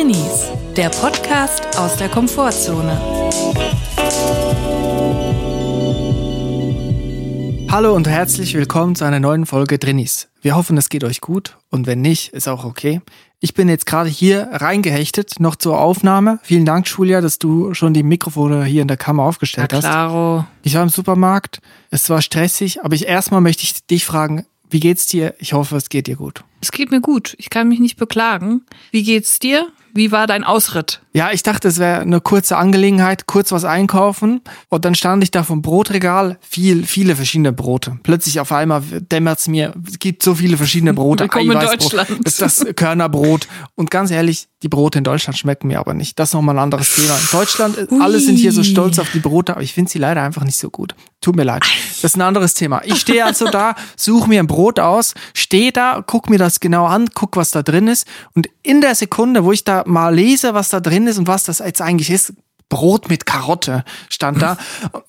Drinis, der Podcast aus der Komfortzone. Hallo und herzlich willkommen zu einer neuen Folge Drinis. Wir hoffen, es geht euch gut und wenn nicht, ist auch okay. Ich bin jetzt gerade hier reingehechtet, noch zur Aufnahme. Vielen Dank, Julia, dass du schon die Mikrofone hier in der Kammer aufgestellt Na klaro. hast. Ich war im Supermarkt, es war stressig, aber ich erstmal möchte ich dich fragen, wie geht's dir? Ich hoffe, es geht dir gut. Es geht mir gut. Ich kann mich nicht beklagen. Wie geht's dir? Wie war dein Ausritt? Ja, ich dachte, es wäre eine kurze Angelegenheit, kurz was einkaufen. Und dann stand ich da vom Brotregal, viel, viele verschiedene Brote. Plötzlich auf einmal dämmert's mir, es gibt so viele verschiedene Brote. Willkommen in Eiweißbrot, Deutschland. Das ist das Körnerbrot. Und ganz ehrlich, die Brote in Deutschland schmecken mir aber nicht. Das ist nochmal ein anderes Thema. In Deutschland, äh, Ui. alle sind hier so stolz auf die Brote, aber ich finde sie leider einfach nicht so gut. Tut mir leid. Das ist ein anderes Thema. Ich stehe also da, suche mir ein Brot aus, stehe da, guck mir das genau an, guck, was da drin ist. Und in der Sekunde, wo ich da mal lese, was da drin ist und was das jetzt eigentlich ist, Brot mit Karotte stand da,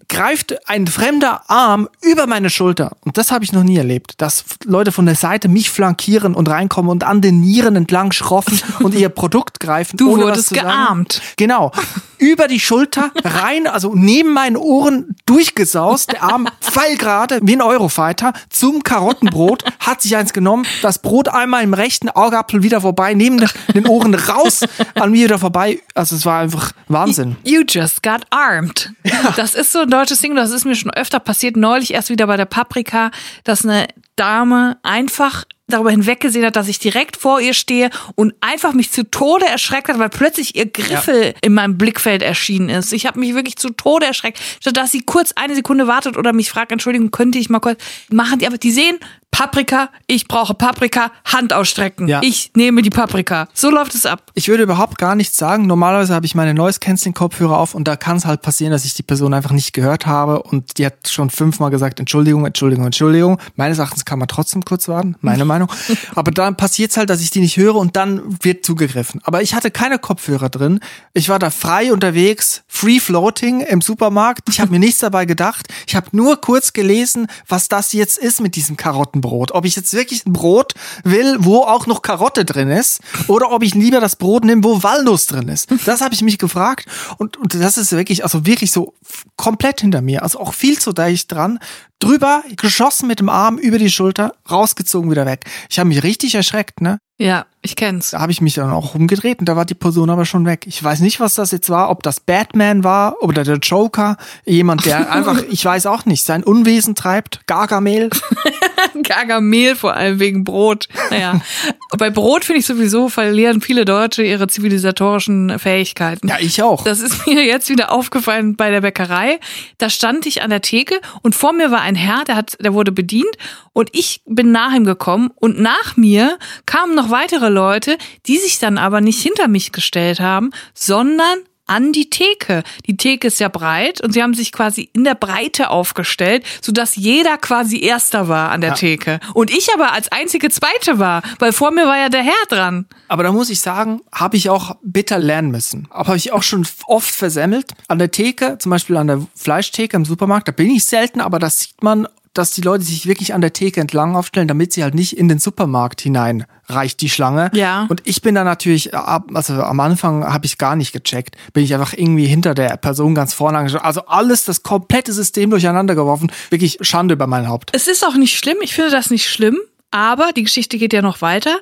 greift ein fremder Arm über meine Schulter. Und das habe ich noch nie erlebt, dass Leute von der Seite mich flankieren und reinkommen und an den Nieren entlang schroffen und ihr Produkt greifen. Du wurdest gearmt. Genau. Über die Schulter, rein, also neben meinen Ohren durchgesaust, der Arm pfeilgerade, wie ein Eurofighter, zum Karottenbrot, hat sich eins genommen, das Brot einmal im rechten Augapfel wieder vorbei, neben den Ohren raus, an mir wieder vorbei. Also es war einfach Wahnsinn. You just got armed. Das ist so ein deutsches Ding, das ist mir schon öfter passiert. Neulich erst wieder bei der Paprika, dass eine Dame einfach darüber hinweggesehen hat, dass ich direkt vor ihr stehe und einfach mich zu Tode erschreckt hat, weil plötzlich ihr Griffel in meinem Blickfeld erschienen ist. Ich habe mich wirklich zu Tode erschreckt, statt dass sie kurz eine Sekunde wartet oder mich fragt, Entschuldigung, könnte ich mal kurz machen die, aber die sehen Paprika, ich brauche Paprika, Hand ausstrecken. Ja. Ich nehme die Paprika. So läuft es ab. Ich würde überhaupt gar nichts sagen. Normalerweise habe ich meine Noise Canceling Kopfhörer auf und da kann es halt passieren, dass ich die Person einfach nicht gehört habe und die hat schon fünfmal gesagt, Entschuldigung, Entschuldigung, Entschuldigung. Meines Erachtens kann man trotzdem kurz warten, meine Meinung. Aber dann passiert es halt, dass ich die nicht höre und dann wird zugegriffen. Aber ich hatte keine Kopfhörer drin. Ich war da frei unterwegs, free floating im Supermarkt. Ich habe mir nichts dabei gedacht. Ich habe nur kurz gelesen, was das jetzt ist mit diesem Karottenbrot. Ob ich jetzt wirklich ein Brot will, wo auch noch Karotte drin ist, oder ob ich lieber das Brot nehme, wo Walnuss drin ist. Das habe ich mich gefragt und, und das ist wirklich, also wirklich so komplett hinter mir. Also auch viel zu dicht dran. Drüber, geschossen mit dem Arm über die Schulter, rausgezogen, wieder weg. Ich habe mich richtig erschreckt, ne? Ja, ich kenn's. Da habe ich mich dann auch umgedreht und da war die Person aber schon weg. Ich weiß nicht, was das jetzt war, ob das Batman war oder der Joker. Jemand, der einfach, ich weiß auch nicht, sein Unwesen treibt. Gargamel. Gargamel vor allem wegen Brot. Naja, bei Brot finde ich sowieso verlieren viele Deutsche ihre zivilisatorischen Fähigkeiten. Ja, ich auch. Das ist mir jetzt wieder aufgefallen bei der Bäckerei. Da stand ich an der Theke und vor mir war ein Herr, der hat, der wurde bedient und ich bin nach ihm gekommen und nach mir kamen noch weitere Leute, die sich dann aber nicht hinter mich gestellt haben, sondern an die Theke. Die Theke ist ja breit und sie haben sich quasi in der Breite aufgestellt, sodass jeder quasi Erster war an der Ja. Theke. Und ich aber als einzige Zweite war, weil vor mir war ja der Herr dran. Aber da muss ich sagen, habe ich auch bitter lernen müssen. Aber habe ich auch schon oft versemmelt. An der Theke, zum Beispiel an der Fleischtheke im Supermarkt, da bin ich selten, aber das sieht man, dass die Leute sich wirklich an der Theke entlang aufstellen, damit sie halt nicht in den Supermarkt hinein reicht die Schlange. Ja. Und ich bin da natürlich, also am Anfang habe ich gar nicht gecheckt, bin ich einfach irgendwie hinter der Person ganz vorne angeschaut. Also alles, das komplette System durcheinander geworfen. Wirklich Schande über mein Haupt. Es ist auch nicht schlimm, ich finde das nicht schlimm, aber die Geschichte geht ja noch weiter.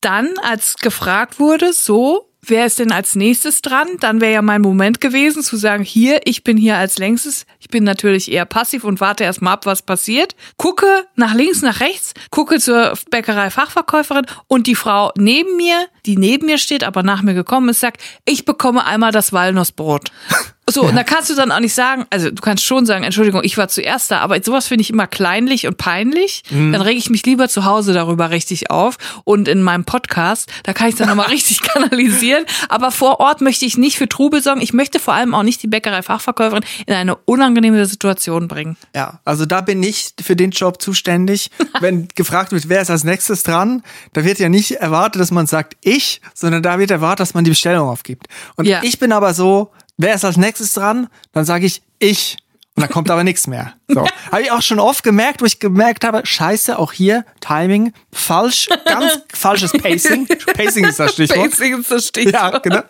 Dann, als gefragt wurde, so, wer ist denn als nächstes dran? Dann wäre ja mein Moment gewesen zu sagen, hier, ich bin hier als längstes. Ich bin natürlich eher passiv und warte erstmal ab, was passiert. Gucke nach links, nach rechts, gucke zur Bäckerei-Fachverkäuferin und die Frau neben mir, die neben mir steht, aber nach mir gekommen ist, sagt, ich bekomme einmal das Walnussbrot. So, und da kannst du dann auch nicht sagen, also du kannst schon sagen, Entschuldigung, ich war zuerst da, aber sowas finde ich immer kleinlich und peinlich. Dann rege ich mich lieber zu Hause darüber richtig auf und in meinem Podcast, da kann ich dann nochmal richtig kanalisieren. Aber vor Ort möchte ich nicht für Trubel sorgen. Ich möchte vor allem auch nicht die Bäckerei-Fachverkäuferin in eine unangenehme Situation bringen. Ja, also da bin ich für den Job zuständig. Wenn gefragt wird, wer ist als nächstes dran, da wird ja nicht erwartet, dass man sagt ich, sondern da wird erwartet, dass man die Bestellung aufgibt. Und Ja. ich bin aber so, wer ist als nächstes dran? Dann sage ich ich. Und dann kommt aber nichts mehr. So. Habe ich auch schon oft gemerkt, wo ich gemerkt habe, scheiße, auch hier Timing, falsch, ganz falsches Pacing. Pacing ist das Stichwort. Pacing ist das Stichwort. Ja, genau.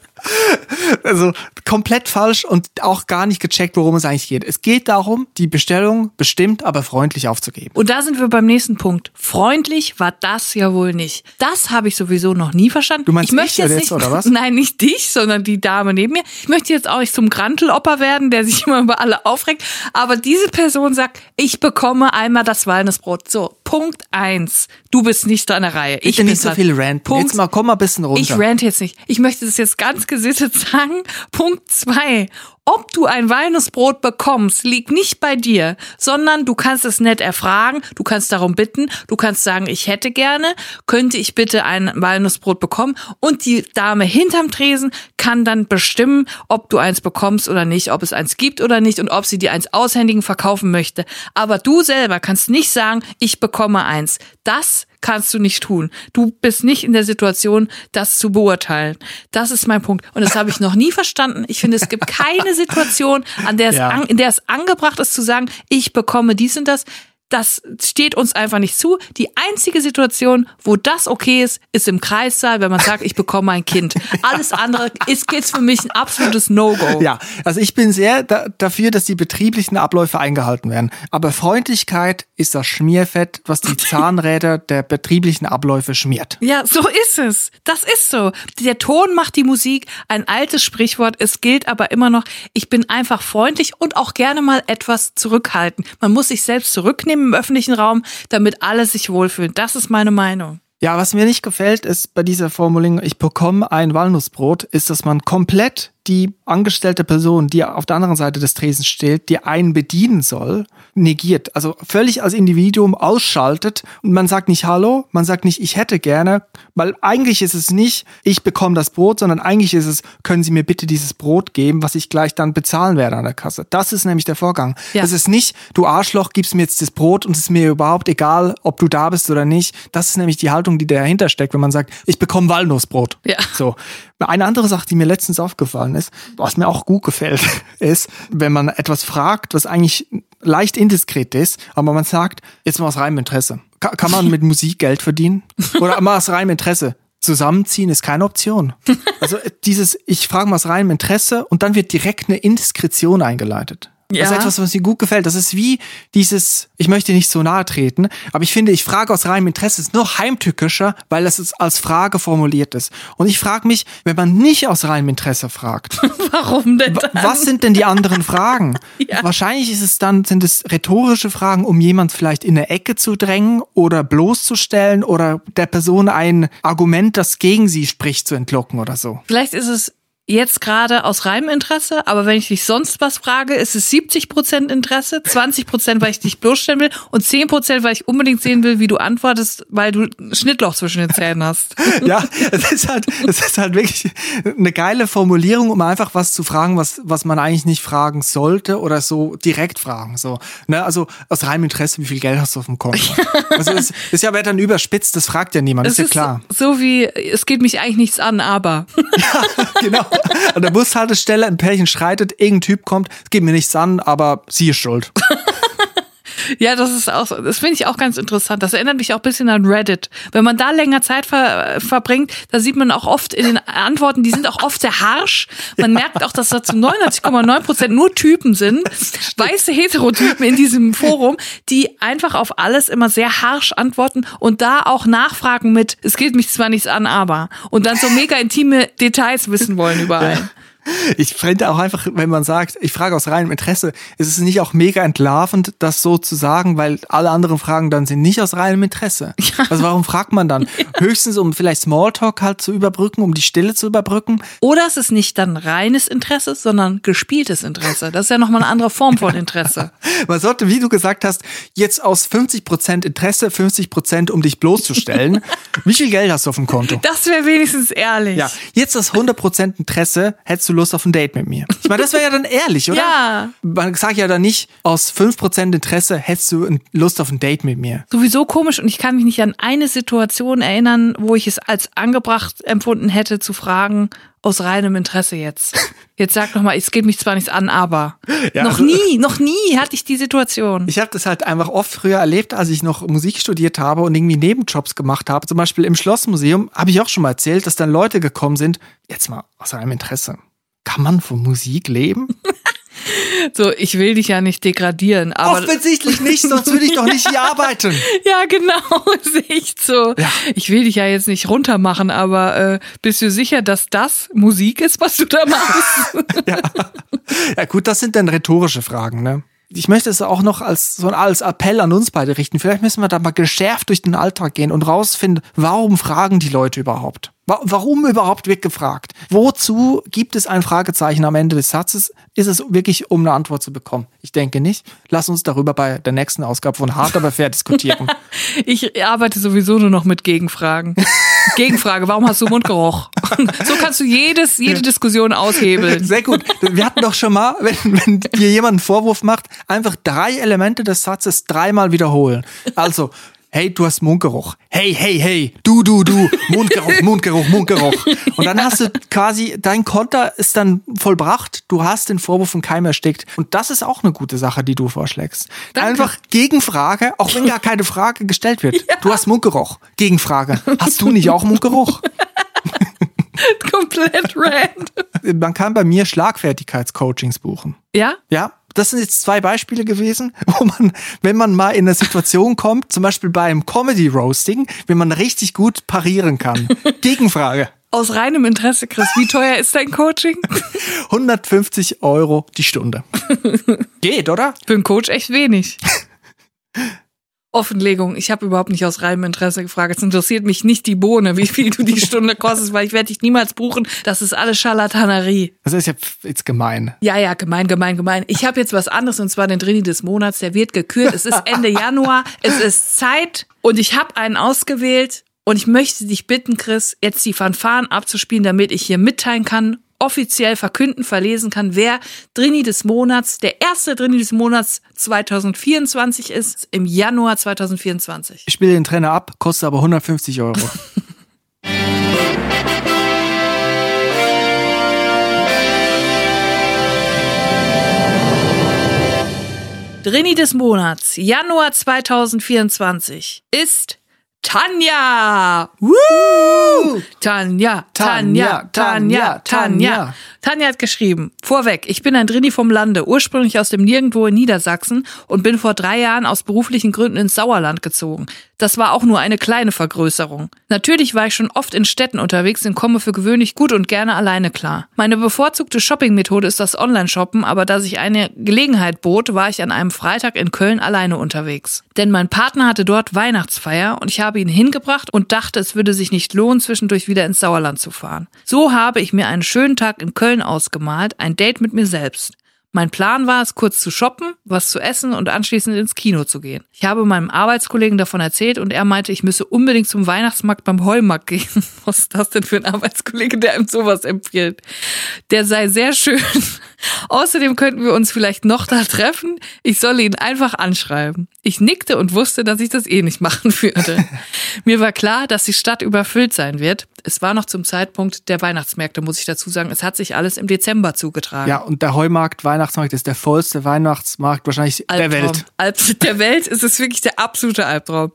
Also komplett falsch und auch gar nicht gecheckt, worum es eigentlich geht. Es geht darum, die Bestellung bestimmt, aber freundlich aufzugeben. Und da sind wir beim nächsten Punkt. Freundlich war das ja wohl nicht. Das habe ich sowieso noch nie verstanden. Du meinst ich möchte jetzt jetzt, nicht, oder was? Nein, nicht dich, sondern die Dame neben mir. Ich möchte jetzt auch nicht zum Grantelopper werden, der sich immer über alle aufregt. Aber diese Person sagt, ich bekomme einmal das Walnussbrot. So, Punkt eins. Du bist nicht an der Reihe. Ich bin nicht so viel ranten. Punkt Jetzt mal, komm mal ein bisschen runter. ich rant jetzt nicht. Ich möchte das jetzt ganz gesittet sagen. Punkt zwei. Ob du ein Walnussbrot bekommst, liegt nicht bei dir, sondern du kannst es nett erfragen, du kannst darum bitten, du kannst sagen, ich hätte gerne, könnte ich bitte ein Walnussbrot bekommen und die Dame hinterm Tresen kann dann bestimmen, ob du eins bekommst oder nicht, ob es eins gibt oder nicht und ob sie dir eins aushändigen verkaufen möchte. Aber du selber kannst nicht sagen, ich bekomme eins. Das kannst du nicht tun. Du bist nicht in der Situation, das zu beurteilen. Das ist mein Punkt. Und das habe ich noch nie verstanden. Ich finde, es gibt keine Situation, an der es Ja. an, in der es angebracht ist zu sagen, ich bekomme dies und das. Das steht uns einfach nicht zu. Die einzige Situation, wo das okay ist, ist im Kreissaal, wenn man sagt, ich bekomme ein Kind. Alles andere ist jetzt für mich ein absolutes No-Go. Ja, also ich bin sehr da, dafür, dass die betrieblichen Abläufe eingehalten werden. Aber Freundlichkeit ist das Schmierfett, was die Zahnräder der betrieblichen Abläufe schmiert. Ja, so ist es. Das ist so. Der Ton macht die Musik. Ein altes Sprichwort. Es gilt aber immer noch. Ich bin einfach freundlich und auch gerne mal etwas zurückhalten. Man muss sich selbst zurücknehmen im öffentlichen Raum, damit alle sich wohlfühlen. Das ist meine Meinung. Ja, was mir nicht gefällt, ist bei dieser Formulierung, ich bekomme ein Walnussbrot, ist, dass man komplett die angestellte Person, die auf der anderen Seite des Tresens steht, die einen bedienen soll, negiert. Also völlig als Individuum ausschaltet und man sagt nicht Hallo, man sagt nicht ich hätte gerne, weil eigentlich ist es nicht, ich bekomme das Brot, sondern eigentlich ist es, können Sie mir bitte dieses Brot geben, was ich gleich dann bezahlen werde an der Kasse. Das ist nämlich der Vorgang. Ja. Das ist nicht, du Arschloch, gibst mir jetzt das Brot und es ist mir überhaupt egal, ob du da bist oder nicht. Das ist nämlich die Haltung, die dahinter steckt, wenn man sagt, ich bekomme Walnussbrot. Ja. So. Eine andere Sache, die mir letztens aufgefallen ist, was mir auch gut gefällt, ist, wenn man etwas fragt, was eigentlich leicht indiskret ist, aber man sagt, jetzt mal aus reinem Interesse. Ka- Kann man mit Musik Geld verdienen? Oder mal aus reinem Interesse? Zusammenziehen ist keine Option. Also dieses, ich frage mal aus reinem Interesse und dann wird direkt eine Indiskretion eingeleitet. Das ist Ja. etwas, was mir gut gefällt. Das ist wie dieses, ich möchte nicht so nahe treten, aber ich finde, ich frage aus reinem Interesse ist noch heimtückischer, weil ist als Frage formuliert ist. Und ich frage mich, wenn man nicht aus reinem Interesse fragt, Warum denn dann? was sind denn die anderen Fragen? Ja. Wahrscheinlich ist es dann, sind es rhetorische Fragen, um jemand vielleicht in eine Ecke zu drängen oder bloßzustellen oder der Person ein Argument, das gegen sie spricht, zu entlocken oder so. Vielleicht ist es jetzt gerade aus reinem Interesse, aber wenn ich dich sonst was frage, ist es 70 Prozent Interesse, 20 Prozent, weil ich dich bloßstellen will und 10 Prozent, weil ich unbedingt sehen will, wie du antwortest, weil du ein Schnittloch zwischen den Zähnen hast. Ja, es ist halt, es ist halt wirklich eine geile Formulierung, um einfach was zu fragen, was, was man eigentlich nicht fragen sollte oder so direkt fragen. So, ne, also aus reinem Interesse, wie viel Geld hast du auf dem Konto? Also es ist ja wer dann überspitzt, das fragt ja niemand, Es ist ja klar. so wie, es geht mich eigentlich nichts an, aber. genau. An der Bushaltestelle ein Pärchen schreitet, irgendein Typ kommt, es geht mir nichts an, aber sie ist schuld. Ja, das ist auch, das finde ich auch ganz interessant. Das erinnert mich auch ein bisschen an Reddit. Wenn man da länger Zeit ver, verbringt, da sieht man auch oft in den Antworten, die sind auch oft sehr harsch. Man merkt auch, dass da zu 99,9 Prozent nur Typen sind, weiße Heterotypen in diesem Forum, die einfach auf alles immer sehr harsch antworten und da auch nachfragen mit, es geht mich zwar nichts an, aber. Und dann so mega intime Details wissen wollen überall. Ich finde auch einfach, wenn man sagt, ich frage aus reinem Interesse, ist es nicht auch mega entlarvend, das so zu sagen, weil alle anderen Fragen dann sind nicht aus reinem Interesse. Also warum fragt man dann? Höchstens, um vielleicht Smalltalk halt zu überbrücken, um die Stille zu überbrücken. Oder es ist nicht dann reines Interesse, sondern gespieltes Interesse. Das ist ja nochmal eine andere Form von Interesse. Man sollte, wie du gesagt hast, jetzt aus 50% Interesse, 50% um dich bloßzustellen. Wie viel Geld hast du auf dem Konto? Das wäre wenigstens ehrlich. Ja, jetzt das 100% Interesse hättest du Lust auf ein Date mit mir? Ich meine, das wäre ja dann ehrlich, oder? Ja. Man sagt ja dann nicht, aus 5% Interesse hättest du Lust auf ein Date mit mir. Sowieso komisch und ich kann mich nicht an eine Situation erinnern, wo ich es als angebracht empfunden hätte zu fragen, aus reinem Interesse jetzt. Jetzt sag doch mal, es geht mich zwar nichts an, aber Ja, noch also- nie, noch nie hatte ich die Situation. Ich habe das halt einfach oft früher erlebt, als ich noch Musik studiert habe und irgendwie Nebenjobs gemacht habe. Zum Beispiel im Schlossmuseum habe ich auch schon mal erzählt, dass dann Leute gekommen sind. Jetzt mal aus einem Interesse. Kann man von Musik leben? So, ich will dich ja nicht degradieren, aber Offensichtlich nicht, sonst würde ich doch nicht hier arbeiten. ja, genau, ist echt so. Ja. Ich will dich ja jetzt nicht runtermachen, aber äh, bist du sicher, dass das Musik ist, was du da machst? Ja gut, das sind dann rhetorische Fragen, ne? Ich möchte es auch noch als so als Appell an uns beide richten. Vielleicht müssen wir da mal geschärft durch den Alltag gehen und rausfinden, warum fragen die Leute überhaupt? Wa- Warum überhaupt wird gefragt? Wozu gibt es ein Fragezeichen am Ende des Satzes? Ist es wirklich, um eine Antwort zu bekommen? Ich denke nicht. Lass uns darüber bei der nächsten Ausgabe von Hart aber fair diskutieren. Ich arbeite sowieso nur noch mit Gegenfragen. Gegenfrage, warum hast du Mundgeruch? So kannst du jedes, jede Diskussion aushebeln. Sehr gut. Wir hatten doch schon mal, wenn, wenn dir jemand einen Vorwurf macht, einfach drei Elemente des Satzes dreimal wiederholen. Also, hey, du hast Mundgeruch. Hey, hey, hey, du, du, du, Mundgeruch, Mundgeruch, Mundgeruch. Und dann hast du quasi, dein Konter ist dann vollbracht, du hast den Vorwurf im Keim erstickt. Und das ist auch eine gute Sache, die du vorschlägst. Danke. Einfach Gegenfrage, auch wenn gar keine Frage gestellt wird. Du hast Mundgeruch. Gegenfrage. Hast du nicht auch Mundgeruch? Komplett random. Man kann bei mir Schlagfertigkeitscoachings buchen. Ja? Ja, das sind jetzt zwei Beispiele gewesen, wo man, wenn man mal in eine Situation kommt, zum Beispiel bei einem Comedy Roasting, wenn man richtig gut parieren kann. Gegenfrage. Aus reinem Interesse, Chris, wie teuer ist dein Coaching? 150 Euro die Stunde. Geht, oder? Für einen Coach echt wenig. Offenlegung, ich habe überhaupt nicht aus reinem Interesse gefragt. Es interessiert mich nicht die Bohne, wie viel du die Stunde kostest, weil ich werde dich niemals buchen. Das ist alles Scharlatanerie. Das ist ja jetzt gemein. Ja, ja, gemein, gemein, gemein. Ich habe jetzt was anderes und zwar den Drini des Monats. Der wird gekürt. Es ist Ende Januar. Es ist Zeit und ich habe einen ausgewählt und ich möchte dich bitten, Chris, jetzt die Fanfaren abzuspielen, damit ich hier mitteilen kann, offiziell verkünden, verlesen kann, wer Drini des Monats, der erste Drini des Monats 2024 ist, im Januar 2024. Ich spiele den Trainer ab, kostet aber 150 Euro. Drini des Monats, Januar 2024, ist Tanja. Woo! Tanja, Tanja, Tanja, Tanja. Tanja hat geschrieben, vorweg, ich bin ein Drini vom Lande, ursprünglich aus dem Nirgendwo in Niedersachsen und bin vor drei Jahren aus beruflichen Gründen ins Sauerland gezogen. Das war auch nur eine kleine Vergrößerung. Natürlich war ich schon oft in Städten unterwegs und komme für gewöhnlich gut und gerne alleine klar. Meine bevorzugte Shoppingmethode ist das Online-Shoppen, aber da sich eine Gelegenheit bot, war ich an einem Freitag in Köln alleine unterwegs. Denn mein Partner hatte dort Weihnachtsfeier und ich habe ihn hingebracht und dachte, es würde sich nicht lohnen, zwischendurch wieder ins Sauerland zu fahren. So habe ich mir einen schönen Tag in Köln ausgemalt, ein Date mit mir selbst. Mein Plan war es, kurz zu shoppen, was zu essen und anschließend ins Kino zu gehen. Ich habe meinem Arbeitskollegen davon erzählt und er meinte, ich müsse unbedingt zum Weihnachtsmarkt beim Heumarkt gehen. Was ist das denn für ein Arbeitskollege, der einem sowas empfiehlt? Der sei sehr schön. Außerdem könnten wir uns vielleicht noch da treffen. Ich solle ihn einfach anschreiben. Ich nickte und wusste, dass ich das eh nicht machen würde. Mir war klar, dass die Stadt überfüllt sein wird. Es war noch zum Zeitpunkt der Weihnachtsmärkte, muss ich dazu sagen. Es hat sich alles im Dezember zugetragen. Ja, und der Heumarkt, Weihnachtsmarkt ist der vollste Weihnachtsmarkt wahrscheinlich der Albtraum. Welt. Alb der Welt ist es wirklich der absolute Albtraum.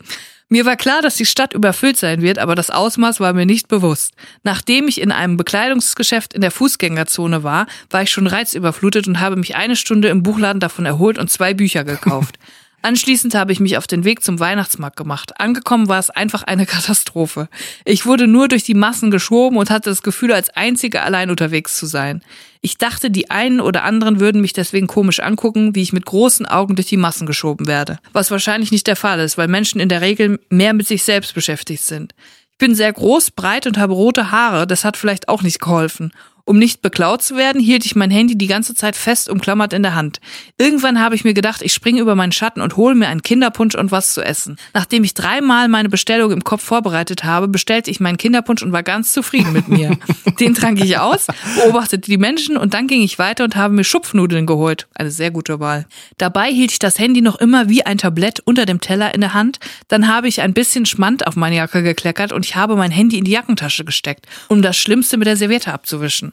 Mir war klar, dass die Stadt überfüllt sein wird, aber das Ausmaß war mir nicht bewusst. Nachdem ich in einem Bekleidungsgeschäft in der Fußgängerzone war, war ich schon reizüberflutet und habe mich eine Stunde im Buchladen davon erholt und zwei Bücher gekauft. Anschließend habe ich mich auf den Weg zum Weihnachtsmarkt gemacht. Angekommen war es einfach eine Katastrophe. Ich wurde nur durch die Massen geschoben und hatte das Gefühl, als Einzige allein unterwegs zu sein. Ich dachte, die einen oder anderen würden mich deswegen komisch angucken, wie ich mit großen Augen durch die Massen geschoben werde. Was wahrscheinlich nicht der Fall ist, weil Menschen in der Regel mehr mit sich selbst beschäftigt sind. Ich bin sehr groß, breit und habe rote Haare, das hat vielleicht auch nicht geholfen. Um nicht beklaut zu werden, hielt ich mein Handy die ganze Zeit fest umklammert in der Hand. Irgendwann habe ich mir gedacht, ich springe über meinen Schatten und hole mir einen Kinderpunsch und was zu essen. Nachdem ich dreimal meine Bestellung im Kopf vorbereitet habe, bestellte ich meinen Kinderpunsch und war ganz zufrieden mit mir. Den trank ich aus, beobachtete die Menschen und dann ging ich weiter und habe mir Schupfnudeln geholt. Eine sehr gute Wahl. Dabei hielt ich das Handy noch immer wie ein Tablett unter dem Teller in der Hand. Dann habe ich ein bisschen Schmand auf meine Jacke gekleckert und ich habe mein Handy in die Jackentasche gesteckt, um das Schlimmste mit der Serviette abzuwischen.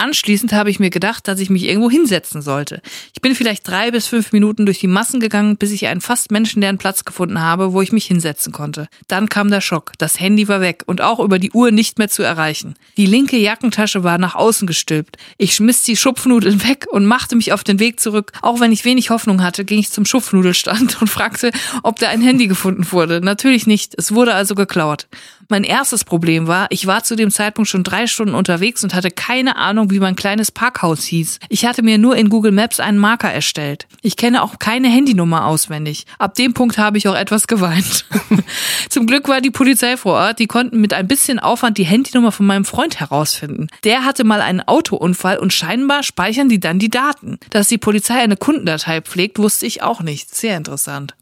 Anschließend habe ich mir gedacht, dass ich mich irgendwo hinsetzen sollte. Ich bin vielleicht drei bis fünf Minuten durch die Massen gegangen, bis ich einen fast menschenleeren Platz gefunden habe, wo ich mich hinsetzen konnte. Dann kam der Schock. Das Handy war weg und auch über die Uhr nicht mehr zu erreichen. Die linke Jackentasche war nach außen gestülpt. Ich schmiss die Schupfnudeln weg und machte mich auf den Weg zurück. Auch wenn ich wenig Hoffnung hatte, ging ich zum Schupfnudelstand und fragte, ob da ein Handy gefunden wurde. Natürlich nicht. Es wurde also geklaut. Mein erstes Problem war, ich war zu dem Zeitpunkt schon drei Stunden unterwegs und hatte keine Ahnung, wie mein kleines Parkhaus hieß. Ich hatte mir nur in Google Maps einen Marker erstellt. Ich kenne auch keine Handynummer auswendig. Ab dem Punkt habe ich auch etwas geweint. Zum Glück war die Polizei vor Ort, die konnten mit ein bisschen Aufwand die Handynummer von meinem Freund herausfinden. Der hatte mal einen Autounfall und scheinbar speichern die dann die Daten. Dass die Polizei eine Kundendatei pflegt, wusste ich auch nicht. Sehr interessant.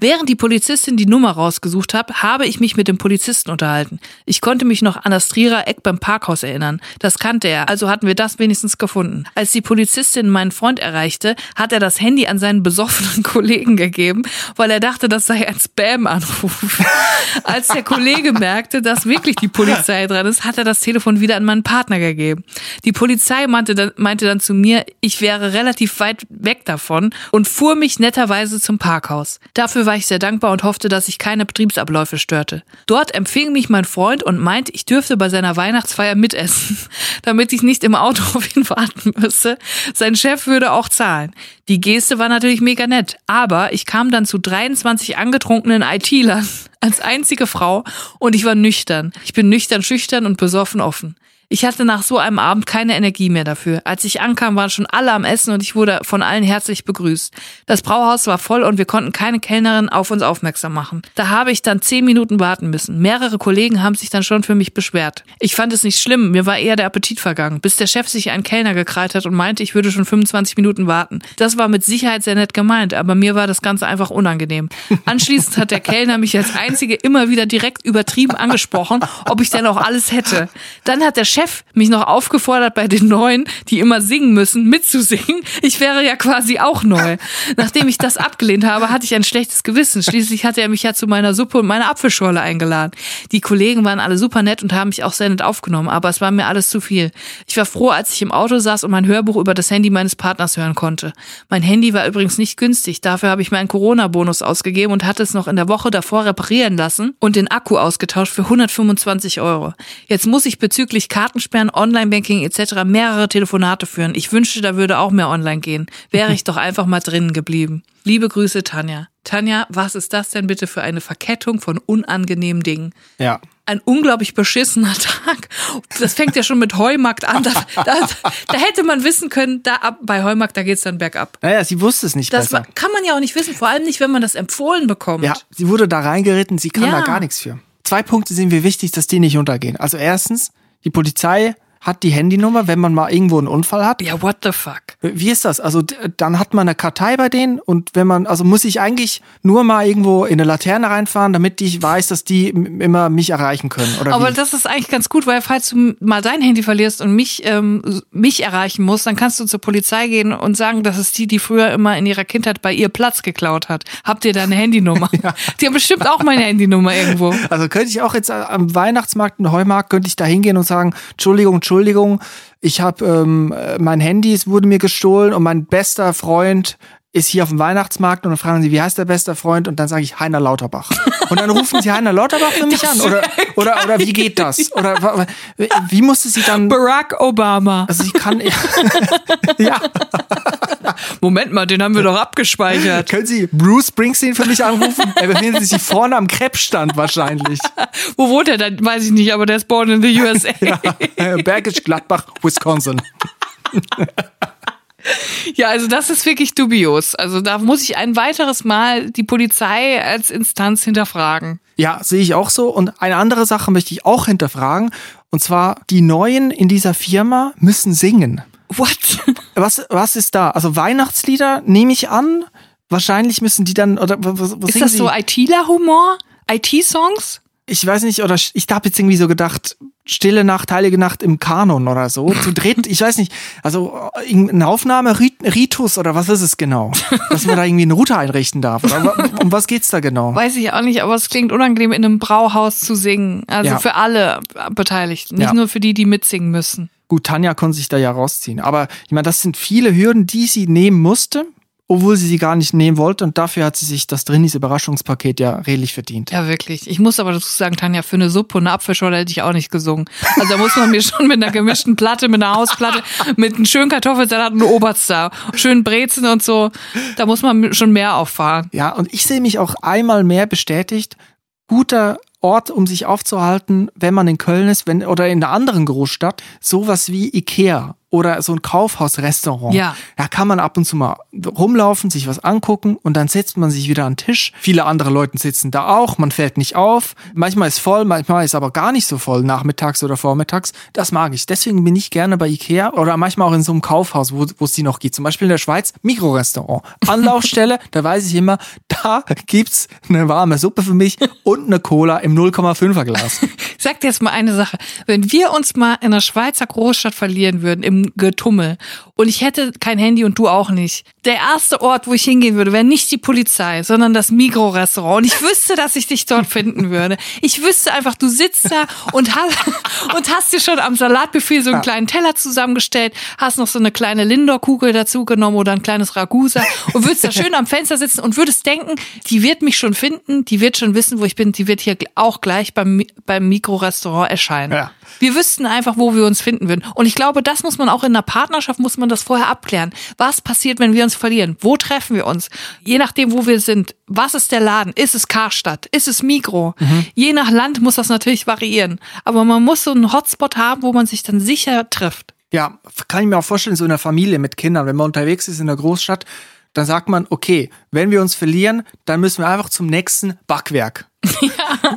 Während die Polizistin die Nummer rausgesucht hat, habe ich mich mit dem Polizisten unterhalten. Ich konnte mich noch an das Trierer Eck beim Parkhaus erinnern. Das kannte er, also hatten wir das wenigstens gefunden. Als die Polizistin meinen Freund erreichte, hat er das Handy an seinen besoffenen Kollegen gegeben, weil er dachte, das sei ein Spam-Anruf. Als der Kollege merkte, dass wirklich die Polizei dran ist, hat er das Telefon wieder an meinen Partner gegeben. Die Polizei meinte dann, meinte dann zu mir, ich wäre relativ weit weg davon und fuhr mich netterweise zum Parkhaus. Dafür war ich sehr dankbar und hoffte, dass ich keine Betriebsabläufe störte. Dort empfing mich mein Freund und meinte, ich dürfte bei seiner Weihnachtsfeier mitessen, damit ich nicht im Auto auf ihn warten müsse. Sein Chef würde auch zahlen. Die Geste war natürlich mega nett, aber ich kam dann zu 23 angetrunkenen IT-Lern als einzige Frau und ich war nüchtern. Ich bin nüchtern, schüchtern und besoffen offen. Ich hatte nach so einem Abend keine Energie mehr dafür. Als ich ankam, waren schon alle am Essen und ich wurde von allen herzlich begrüßt. Das Brauhaus war voll und wir konnten keine Kellnerin auf uns aufmerksam machen. Da habe ich dann zehn Minuten warten müssen. Mehrere Kollegen haben sich dann schon für mich beschwert. Ich fand es nicht schlimm, mir war eher der Appetit vergangen, bis der Chef sich einen Kellner gekreit hat und meinte, ich würde schon 25 Minuten warten. Das war mit Sicherheit sehr nett gemeint, aber mir war das Ganze einfach unangenehm. Anschließend hat der Kellner mich als einzige immer wieder direkt übertrieben angesprochen, ob ich denn auch alles hätte. Dann hat der Chef mich noch aufgefordert, bei den Neuen, die immer singen müssen, mitzusingen. Ich wäre ja quasi auch neu. Nachdem ich das abgelehnt habe, hatte ich ein schlechtes Gewissen. Schließlich hatte er mich ja zu meiner Suppe und meiner Apfelschorle eingeladen. Die Kollegen waren alle super nett und haben mich auch sehr nett aufgenommen, aber es war mir alles zu viel. Ich war froh, als ich im Auto saß und mein Hörbuch über das Handy meines Partners hören konnte. Mein Handy war übrigens nicht günstig. Dafür habe ich mir Corona-Bonus ausgegeben und hatte es noch in der Woche davor reparieren lassen und den Akku ausgetauscht für 125 Euro. Jetzt muss ich bezüglich Karten Kartensperren, Online-Banking etc. mehrere Telefonate führen. Ich wünschte, da würde auch mehr online gehen. Wäre ich doch einfach mal drinnen geblieben. Liebe Grüße, Tanja. Tanja, was ist das denn bitte für eine Verkettung von unangenehmen Dingen? Ja. Ein unglaublich beschissener Tag. Das fängt ja schon mit Heumarkt an. Da, da, da hätte man wissen können, da ab, bei Heumarkt, da geht's dann bergab. Naja, sie wusste es nicht Das besser. kann man ja auch nicht wissen, vor allem nicht, wenn man das empfohlen bekommt. Ja, sie wurde da reingeritten, sie kann Ja. da gar nichts für. Zwei Punkte sind mir wichtig, dass die nicht untergehen. Also erstens, die Polizei hat die Handynummer, wenn man mal irgendwo einen Unfall hat. Ja, what the fuck? Wie ist das? Also dann hat man eine Kartei bei denen und wenn man, also muss ich eigentlich nur mal irgendwo in eine Laterne reinfahren, damit ich weiß, dass die immer mich erreichen können. Oder Aber wie? das ist eigentlich ganz gut, weil falls du mal dein Handy verlierst und mich, ähm, mich erreichen musst, dann kannst du zur Polizei gehen und sagen, dass es die, die früher immer in ihrer Kindheit bei ihr Platz geklaut hat. Habt ihr da eine Handynummer? Die haben bestimmt auch meine Handynummer irgendwo. Also könnte ich auch jetzt äh, am Weihnachtsmarkt, im Heumarkt, könnte ich da hingehen und sagen, Entschuldigung, Entschuldigung, ich habe ähm, äh, mein Handy, wurde mir gestohlen und mein bester Freund ist hier auf dem Weihnachtsmarkt und dann fragen sie, wie heißt der beste Freund? Und dann sage ich Heiner Lauterbach. Und dann rufen sie Heiner Lauterbach für mich an? Oder, oder, oder wie geht das? Oder wie musste sie dann. Barack Obama. Also ich kann. ja. Moment mal, den haben wir doch abgespeichert. Können Sie Bruce Springsteen für mich anrufen? Er befindet sich vorne am Krebsstand wahrscheinlich. Wo wohnt er denn? Weiß ich nicht, aber der ist born in the USA. Äh, Bergisch Gladbach, Wisconsin. Ja, also das ist wirklich dubios. Also da muss ich ein weiteres Mal die Polizei als Instanz hinterfragen. Ja, sehe ich auch so. Und eine andere Sache möchte ich auch hinterfragen. Und zwar, die Neuen in dieser Firma müssen singen. What? Was, was ist da? Also Weihnachtslieder nehme ich an. Wahrscheinlich müssen die dann, oder was, was Ist das so ITler-Humor? IT-Songs? Ich weiß nicht, oder ich habe jetzt irgendwie so gedacht, Stille Nacht, Heilige Nacht im Kanon oder so. Zu dritt, ich weiß nicht, also eine Aufnahme, Ritus oder was ist es genau? Dass man da irgendwie eine Route einrichten darf. Oder um was geht's da genau? Weiß ich auch nicht, aber es klingt unangenehm, in einem Brauhaus zu singen. Also Ja. für alle Beteiligten, nicht Ja. nur für die, die mitsingen müssen. Gut, Tanja konnte sich da ja rausziehen. Aber ich meine, das sind viele Hürden, die sie nehmen musste, obwohl sie sie gar nicht nehmen wollte. Und dafür hat sie sich das Drinis Überraschungspaket ja redlich verdient. Ja, wirklich. Ich muss aber dazu sagen, Tanja, für eine Suppe und eine Apfelschorle hätte ich auch nicht gesungen. Also da muss man mir schon mit einer gemischten Platte, mit einer Hausplatte, mit einem schönen Kartoffelsalat und Oberstar, schönen Brezen und so, da muss man schon mehr auffahren. Ja, und ich sehe mich auch einmal mehr bestätigt. Guter Ort, um sich aufzuhalten, wenn man in Köln ist, wenn, oder in einer anderen Großstadt, sowas wie Ikea oder so ein Kaufhausrestaurant. Ja. Da kann man ab und zu mal rumlaufen, sich was angucken und dann setzt man sich wieder an den Tisch. Viele andere Leute sitzen da auch, man fällt nicht auf. Manchmal ist voll, manchmal ist aber gar nicht so voll, nachmittags oder vormittags. Das mag ich. Deswegen bin ich gerne bei Ikea oder manchmal auch in so einem Kaufhaus, wo es die noch gibt. Zum Beispiel in der Schweiz, Mikrorestaurant. Anlaufstelle, da weiß ich immer, da gibt's eine warme Suppe für mich und eine Cola im 0,5er Glas. Ich sag dir jetzt mal eine Sache. Wenn wir uns mal in einer Schweizer Großstadt verlieren würden, im Getummel, und ich hätte kein Handy und du auch nicht, der erste Ort, wo ich hingehen würde, wäre nicht die Polizei, sondern das Mikrorestaurant. Und ich wüsste, dass ich dich dort finden würde. Ich wüsste einfach, du sitzt da und hast, und hast dir schon am Salatbuffet so einen kleinen Teller zusammengestellt, hast noch so eine kleine Lindor-Kugel dazu genommen oder ein kleines Ragusa und würdest da schön am Fenster sitzen und würdest denken, die wird mich schon finden, die wird schon wissen, wo ich bin, die wird hier auch gleich beim, beim Mikrorestaurant erscheinen. Ja. Wir wüssten einfach, wo wir uns finden würden. Und ich glaube, das muss man auch in einer Partnerschaft, muss man das vorher abklären. Was passiert, wenn wir uns verlieren? Wo treffen wir uns? Je nachdem, wo wir sind. Was ist der Laden? Ist es Karstadt? Ist es Mikro? Je nach Land muss das natürlich variieren. Aber man muss so einen Hotspot haben, wo man sich dann sicher trifft. Ja, kann ich mir auch vorstellen, so in einer Familie mit Kindern, wenn man unterwegs ist in der Großstadt, dann sagt man, okay, wenn wir uns verlieren, dann müssen wir einfach zum nächsten Backwerk.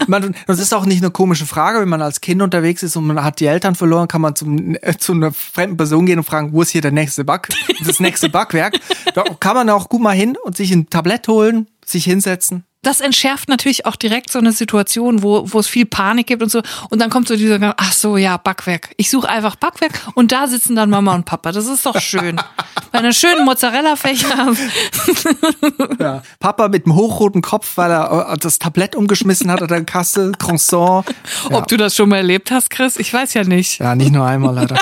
Man, das ist auch nicht eine komische Frage, wenn man als Kind unterwegs ist und man hat die Eltern verloren, kann man zum, äh, zu einer fremden Person gehen und fragen, wo ist hier der nächste Back, das nächste Backwerk. Da kann man auch gut mal hin und sich ein Tablett holen, sich hinsetzen. Das entschärft natürlich auch direkt so eine Situation, wo, wo es viel Panik gibt und so. Und dann kommt so dieser, ach so, ja, Backwerk. Ich suche einfach Backwerk und da sitzen dann Mama und Papa. Das ist doch schön. Bei einer schönen Mozzarella-Fächer. Ja. Papa mit dem hochroten Kopf, weil er äh, das Tablett umgeschmissen hat an der Kasse, Croissant. Ja. Ob du das schon mal erlebt hast, Chris? Ich weiß ja nicht. Ja, nicht nur einmal leider.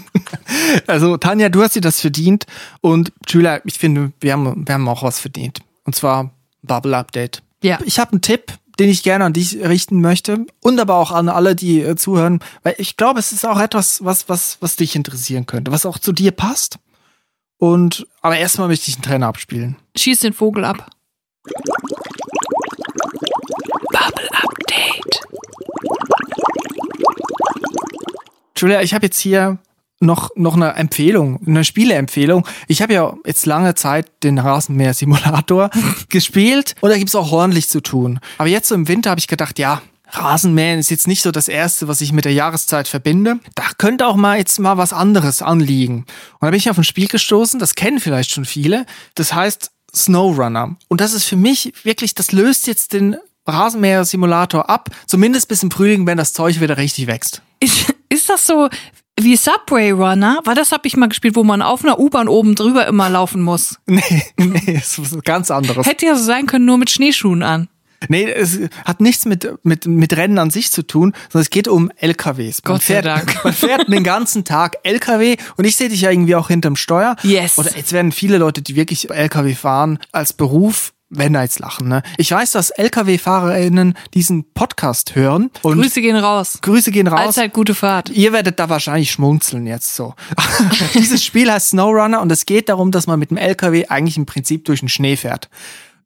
also Tanja, du hast dir das verdient und Julia, ich finde, wir haben, wir haben auch was verdient. Und zwar Bubble Update. Ja. Ich habe einen Tipp, den ich gerne an dich richten möchte und aber auch an alle, die äh, zuhören, weil ich glaube, es ist auch etwas, was, was, was dich interessieren könnte, was auch zu dir passt. Und aber erstmal möchte ich einen Trainer abspielen. Schieß den Vogel ab. Bubble Update. Julia, ich habe jetzt hier noch, noch eine Empfehlung, eine Spieleempfehlung. Ich habe ja jetzt lange Zeit den Rasenmäher-Simulator gespielt und da gibt's auch ordentlich zu tun. Aber jetzt so im Winter habe ich gedacht, ja, Rasenmähen ist jetzt nicht so das Erste, was ich mit der Jahreszeit verbinde. Da könnte auch mal jetzt mal was anderes anliegen. Und da bin ich auf ein Spiel gestoßen, das kennen vielleicht schon viele. Das heißt Snowrunner. Und das ist für mich wirklich, das löst jetzt den Rasenmäher-Simulator ab. Zumindest bis im Frühling, wenn das Zeug wieder richtig wächst. Ist, ist das so wie Subway Runner? Weil das habe ich mal gespielt, wo man auf einer U-Bahn oben drüber immer laufen muss. Nee, nee, ist was ganz anderes. Hätte ja so sein können, nur mit Schneeschuhen an. Nee, es hat nichts mit, mit, mit Rennen an sich zu tun, sondern es geht um LKWs. Man Gott sei fährt, Dank. Man fährt den ganzen Tag LKW und ich sehe dich ja irgendwie auch hinterm Steuer. Yes. Oder jetzt werden viele Leute, die wirklich LKW fahren, als Beruf, wenn da jetzt lachen. Ne? Ich weiß, dass LKW-FahrerInnen diesen Podcast hören und Grüße gehen raus. Grüße gehen raus. Allzeit gute Fahrt. Ihr werdet da wahrscheinlich schmunzeln jetzt so. Dieses Spiel heißt Snowrunner und es geht darum, dass man mit dem LKW eigentlich im Prinzip durch den Schnee fährt.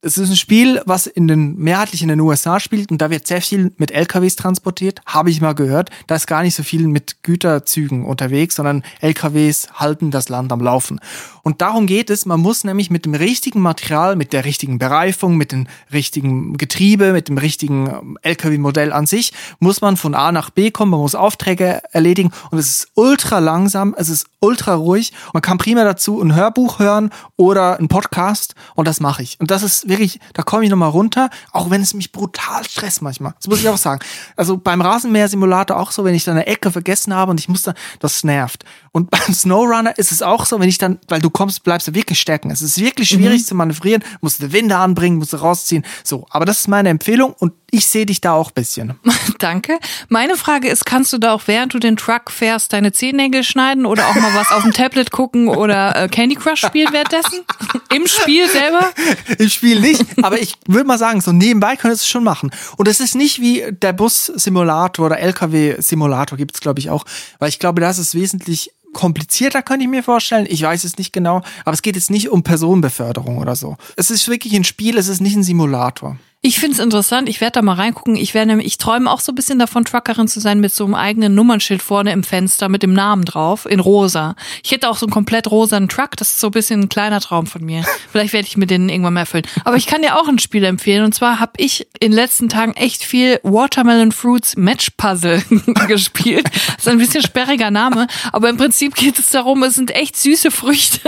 Es ist ein Spiel, was in den, mehrheitlich in den USA spielt und da wird sehr viel mit LKWs transportiert, habe ich mal gehört. Da ist gar nicht so viel mit Güterzügen unterwegs, sondern LKWs halten das Land am Laufen. Und darum geht es, man muss nämlich mit dem richtigen Material, mit der richtigen Bereifung, mit dem richtigen Getriebe, mit dem richtigen ähm, LKW-Modell an sich, muss man von A nach B kommen, man muss Aufträge erledigen und es ist ultra langsam, es ist ultra ruhig. Man kann prima dazu ein Hörbuch hören oder ein Podcast und das mache ich. Und das ist wirklich, da komme ich nochmal runter, auch wenn es mich brutal stresst manchmal. Das muss ich auch sagen. Also beim Rasenmäher-Simulator auch so, wenn ich da eine Ecke vergessen habe und ich muss da, das nervt. Und beim Snowrunner ist es auch so, wenn ich dann, weil du kommst, bleibst du wirklich stecken. Es ist wirklich schwierig mhm. zu manövrieren, musst du Winde anbringen, musst du rausziehen. So, aber das ist meine Empfehlung und ich sehe dich da auch bisschen. Danke. Meine Frage ist, kannst du da auch während du den Truck fährst deine Zehennägel schneiden oder auch mal was auf dem Tablet gucken oder äh, Candy Crush spielen währenddessen? Im Spiel selber? Im Spiel nicht, aber ich würde mal sagen, so nebenbei könntest du es schon machen. Und es ist nicht wie der Bus-Simulator oder LKW-Simulator gibt es, glaube ich, auch, weil ich glaube, das ist wesentlich komplizierter, könnte ich mir vorstellen. Ich weiß es nicht genau, aber es geht jetzt nicht um Personenbeförderung oder so. Es ist wirklich ein Spiel, es ist nicht ein Simulator. Ich finde es interessant. Ich werde da mal reingucken. Ich werde nämlich, ich träume auch so ein bisschen davon, Truckerin zu sein mit so einem eigenen Nummernschild vorne im Fenster mit dem Namen drauf in rosa. Ich hätte auch so einen komplett rosanen Truck. Das ist so ein bisschen ein kleiner Traum von mir. Vielleicht werde ich mir den irgendwann mal erfüllen. Aber ich kann dir auch ein Spiel empfehlen. Und zwar habe ich in den letzten Tagen echt viel Watermelon Fruits Match Puzzle gespielt. Das ist ein bisschen sperriger Name, aber im Prinzip geht es darum, es sind echt süße Früchte.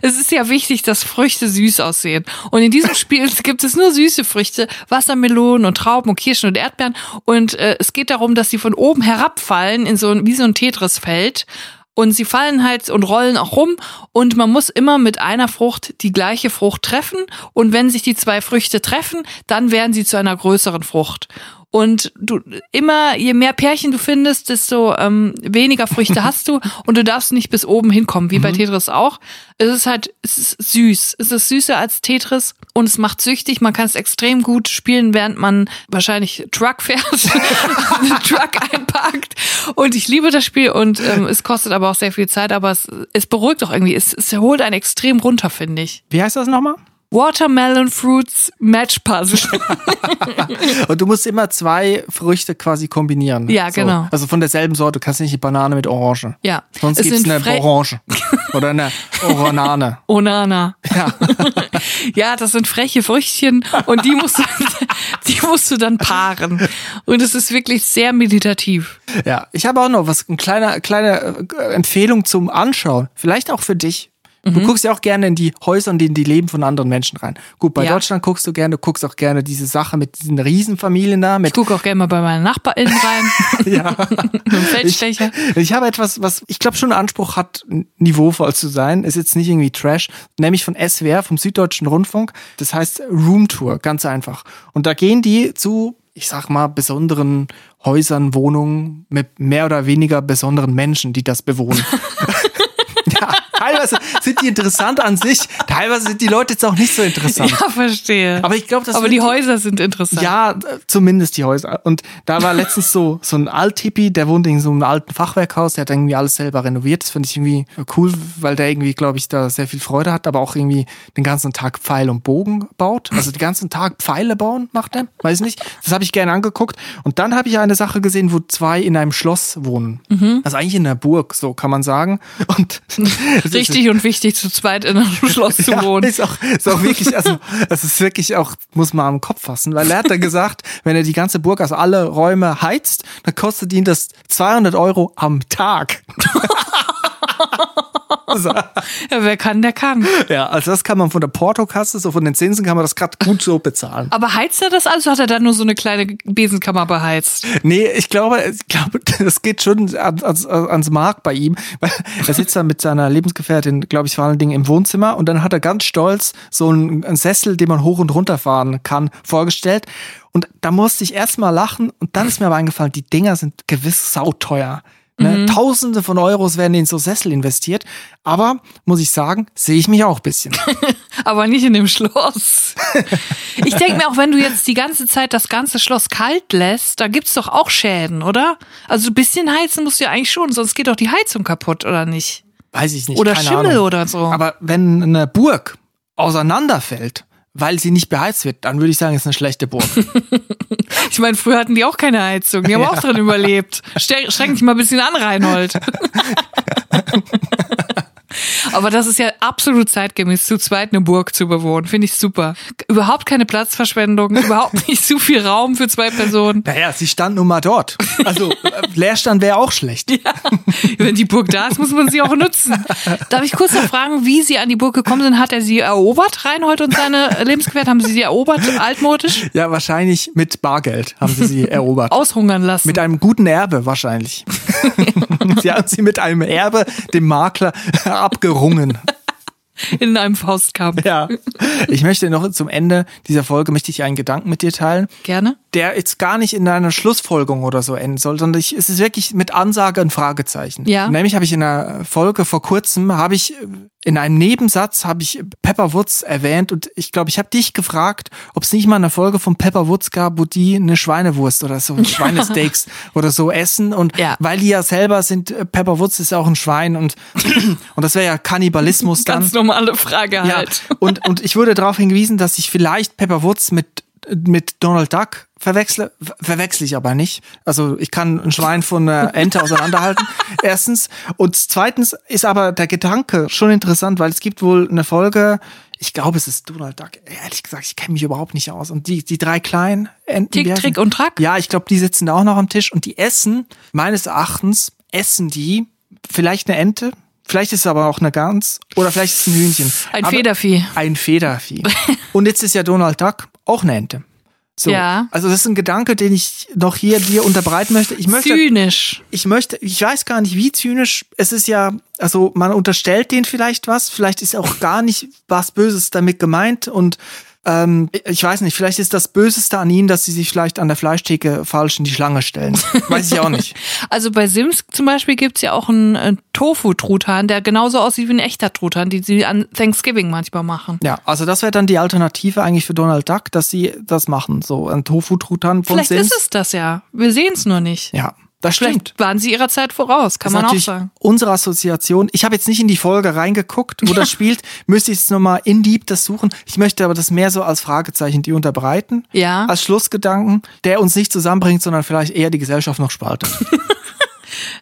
Es ist ja wichtig, dass Früchte süß aussehen. Und in diesem Spiel gibt es nur süße Früchte Wassermelonen und Trauben und Kirschen und Erdbeeren. Und äh, es geht darum, dass sie von oben herabfallen in so ein, wie so ein Tetris-Feld. Und sie fallen halt und rollen auch rum und man muss immer mit einer Frucht die gleiche Frucht treffen und wenn sich die zwei Früchte treffen, dann werden sie zu einer größeren Frucht. Und du immer, je mehr Pärchen du findest, desto ähm, weniger Früchte hast du und du darfst nicht bis oben hinkommen, wie mhm. bei Tetris auch. Es ist halt, es ist süß. Es ist süßer als Tetris und es macht süchtig. Man kann es extrem gut spielen, während man wahrscheinlich Truck fährt, Truck einparkt. Und ich liebe das Spiel und ähm, es kostet aber auch sehr viel Zeit, aber es, es beruhigt auch irgendwie. Es, es holt einen extrem runter, finde ich. Wie heißt das nochmal? Watermelon Fruits Match Puzzle. und du musst immer zwei Früchte quasi kombinieren. Ja, so. genau. Also von derselben Sorte. Du kannst nicht die Banane mit Orange. Ja. Sonst gibt es eine Fre Orange. Oder eine Oranane. Onana. Ja. ja, das sind freche Früchtchen und die musst, du, die musst du dann paaren. Und es ist wirklich sehr meditativ. Ja, ich habe auch noch was, eine kleine, kleine äh, Empfehlung zum Anschauen. Vielleicht auch für dich. Du mhm. guckst ja auch gerne in die Häuser und in die Leben von anderen Menschen rein. Gut, bei ja. Deutschland guckst du gerne, du guckst auch gerne diese Sache mit diesen Riesenfamilien da. Ich gucke auch gerne mal bei meinen NachbarInnen rein. ja. Feldstecher. Ich, ich habe etwas, was ich glaube schon Anspruch hat, niveauvoll zu sein. Ist jetzt nicht irgendwie Trash, nämlich von SWR, vom Süddeutschen Rundfunk. Das heißt Room Tour, ganz einfach. Und da gehen die zu ich sag mal, besonderen Häusern, Wohnungen mit mehr oder weniger besonderen Menschen, die das bewohnen. teilweise sind die interessant an sich, teilweise sind die Leute jetzt auch nicht so interessant. Ja, verstehe. Aber ich glaube, das Aber die Häuser sind interessant. Ja, zumindest die Häuser. Und da war letztens so so ein Alt-Tippi, der wohnt in so einem alten Fachwerkhaus, der hat irgendwie alles selber renoviert. Das finde ich irgendwie cool, weil der irgendwie, glaube ich, da sehr viel Freude hat, aber auch irgendwie den ganzen Tag Pfeil und Bogen baut. Also den ganzen Tag Pfeile bauen macht er. Weiß nicht. Das habe ich gerne angeguckt. Und dann habe ich eine Sache gesehen, wo zwei in einem Schloss wohnen. Mhm. Also eigentlich in einer Burg, so kann man sagen. Und Richtig und wichtig, zu zweit in einem Schloss zu ja, wohnen. Ist auch, ist auch wirklich, also es ist wirklich auch, muss man am Kopf fassen, weil er hat da gesagt, wenn er die ganze Burg, also alle Räume heizt, dann kostet ihn das 200 Euro am Tag. Ja, wer kann, der kann. Ja, also das kann man von der Portokasse, so von den Zinsen kann man das gerade gut so bezahlen. Aber heizt er das also? Hat er dann nur so eine kleine Besenkammer beheizt? Nee, ich glaube, ich glaube, das geht schon ans, ans Mark bei ihm, weil er sitzt da mit seiner Lebensgefährtin, glaube ich, vor allen Dingen im Wohnzimmer und dann hat er ganz stolz so einen, einen Sessel, den man hoch und runter fahren kann, vorgestellt. Und da musste ich erst mal lachen und dann ist mir aber eingefallen, die Dinger sind gewiss sauteuer. Ne? Mhm. Tausende von Euros werden in so Sessel investiert. Aber, muss ich sagen, sehe ich mich auch ein bisschen. aber nicht in dem Schloss. ich denke mir auch, wenn du jetzt die ganze Zeit das ganze Schloss kalt lässt, da gibt's doch auch Schäden, oder? Also ein bisschen heizen musst du ja eigentlich schon, sonst geht doch die Heizung kaputt, oder nicht? Weiß ich nicht. Oder Schimmel Ahnung. oder so. Aber wenn eine Burg auseinanderfällt, weil sie nicht beheizt wird, dann würde ich sagen, ist eine schlechte Burg. Ich meine, früher hatten die auch keine Heizung. Die haben Ja. auch drin überlebt. Streng dich mal ein bisschen an, Reinhold. Aber das ist ja absolut zeitgemäß, zu zweit eine Burg zu bewohnen. Finde ich super. Überhaupt keine Platzverschwendung, überhaupt nicht zu viel Raum für zwei Personen. naja, sie stand nun mal dort. Also äh, Leerstand wäre auch schlecht. Wenn die Burg da ist, muss man sie auch nutzen. Darf ich kurz noch fragen, wie Sie an die Burg gekommen sind? Hat er sie erobert, Reinhold und seine Lebensgefährten? Haben Sie sie erobert, altmodisch? Ja, wahrscheinlich mit Bargeld haben sie sie erobert. Aushungern lassen. Mit einem guten Erbe wahrscheinlich. sie haben sie mit einem Erbe dem Makler abgerungen. in einem Faustkampf. Ja. Ich möchte noch zum Ende dieser Folge möchte ich einen Gedanken mit dir teilen, Gerne. der jetzt gar nicht in einer Schlussfolgerung oder so enden soll, sondern ich, es ist wirklich mit Ansage ein Fragezeichen. Ja. Nämlich habe ich in einer Folge vor kurzem habe ich in einem Nebensatz habe ich Pepper Woods erwähnt und ich glaube, ich habe dich gefragt, ob es nicht mal eine Folge von Pepper Woods gab, wo die eine Schweinewurst oder so Schweinesteaks oder so essen und Ja. weil die ja selber sind, äh, Pepper Woods ist ja auch ein Schwein und und das wäre ja Kannibalismus dann. Ganz normale Frage Ja, halt. und, und ich wurde darauf hingewiesen, dass ich vielleicht Pepper Woods mit, mit Donald Duck verwechsle. Ver- Verwechsel ich aber nicht. Also ich kann ein Schwein von einer Ente auseinanderhalten. Erstens. Und zweitens ist aber der Gedanke schon interessant, weil es gibt wohl eine Folge, ich glaube, es ist Donald Duck. Ehrlich gesagt, ich kenne mich überhaupt nicht aus. Und die, die drei kleinen Enten. Tick, Trick und Track? Ja, ich glaube, die sitzen da auch noch am Tisch und die essen, meines Erachtens, essen die vielleicht eine Ente, vielleicht ist es aber auch eine Gans oder vielleicht ist es ein Hühnchen. Ein aber, Federvieh. Ein Federvieh. und jetzt ist ja Donald Duck auch eine Ente. So. Ja. Also das ist ein Gedanke, den ich noch hier dir unterbreiten möchte. Ich möchte, Zynisch. ich möchte, ich weiß gar nicht, wie zynisch. Es ist ja, also man unterstellt denen vielleicht was, vielleicht ist auch gar nicht was Böses damit gemeint und ähm, ich weiß nicht, vielleicht ist das Böseste an ihnen, dass sie sich vielleicht an der Fleischtheke falsch in die Schlange stellen. Weiß ich auch nicht. Also bei Sims zum Beispiel gibt's ja auch einen äh, Tofu-Truthahn, der genauso aussieht wie ein echter Truthahn, die sie an Thanksgiving manchmal machen. Ja, also das wäre dann die Alternative eigentlich für Donald Duck, dass sie das machen, so ein Tofu-Truthahn von Vielleicht Sims. ist es das ja. Wir sehen es nur nicht. Ja, das Vielleicht stimmt. waren sie ihrer Zeit voraus, kann Das man auch sagen. Unsere Assoziation. Ich habe jetzt nicht in die Folge reingeguckt, wo das spielt. Müsste ich jetzt nochmal in Deep das suchen. Ich möchte aber das mehr so als Fragezeichen die unterbreiten. Ja. Als Schlussgedanken, der uns nicht zusammenbringt, sondern vielleicht eher die Gesellschaft noch spaltet.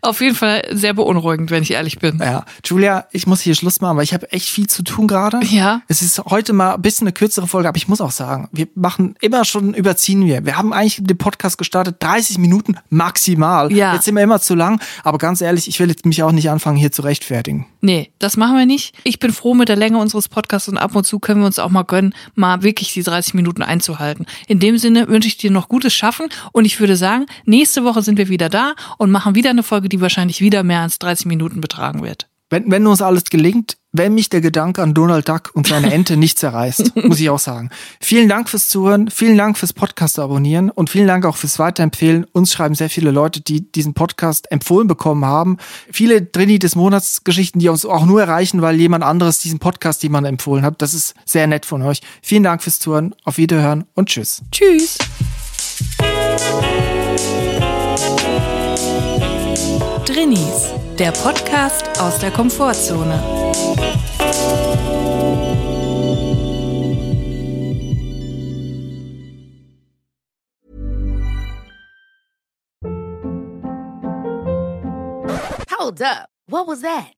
Auf jeden Fall sehr beunruhigend, wenn ich ehrlich bin. ja. Julia, ich muss hier Schluss machen, weil ich habe echt viel zu tun gerade. Ja. Es ist heute mal ein bisschen eine kürzere Folge, aber ich muss auch sagen, wir machen immer schon, überziehen wir. Wir haben eigentlich den Podcast gestartet, 30 Minuten maximal. Ja. Jetzt sind wir immer zu lang, aber ganz ehrlich, ich will jetzt mich auch nicht anfangen, hier zu rechtfertigen. Nee, das machen wir nicht. Ich bin froh mit der Länge unseres Podcasts und ab und zu können wir uns auch mal gönnen, mal wirklich die 30 Minuten einzuhalten. In dem Sinne wünsche ich dir noch gutes Schaffen und ich würde sagen, nächste Woche sind wir wieder da und machen wieder eine Folge, die wahrscheinlich wieder mehr als 30 Minuten betragen wird. Wenn, wenn uns alles gelingt, wenn mich der Gedanke an Donald Duck und seine Ente nicht zerreißt, muss ich auch sagen. Vielen Dank fürs Zuhören, vielen Dank fürs Podcast abonnieren und vielen Dank auch fürs Weiterempfehlen. Uns schreiben sehr viele Leute, die diesen Podcast empfohlen bekommen haben. Viele Trini des Monats Geschichten, die uns auch nur erreichen, weil jemand anderes diesen Podcast jemand empfohlen hat. Das ist sehr nett von euch. Vielen Dank fürs Zuhören, auf Wiederhören und tschüss. Tschüss. Drinnies, der Podcast aus der Komfortzone. Hold up. What was that?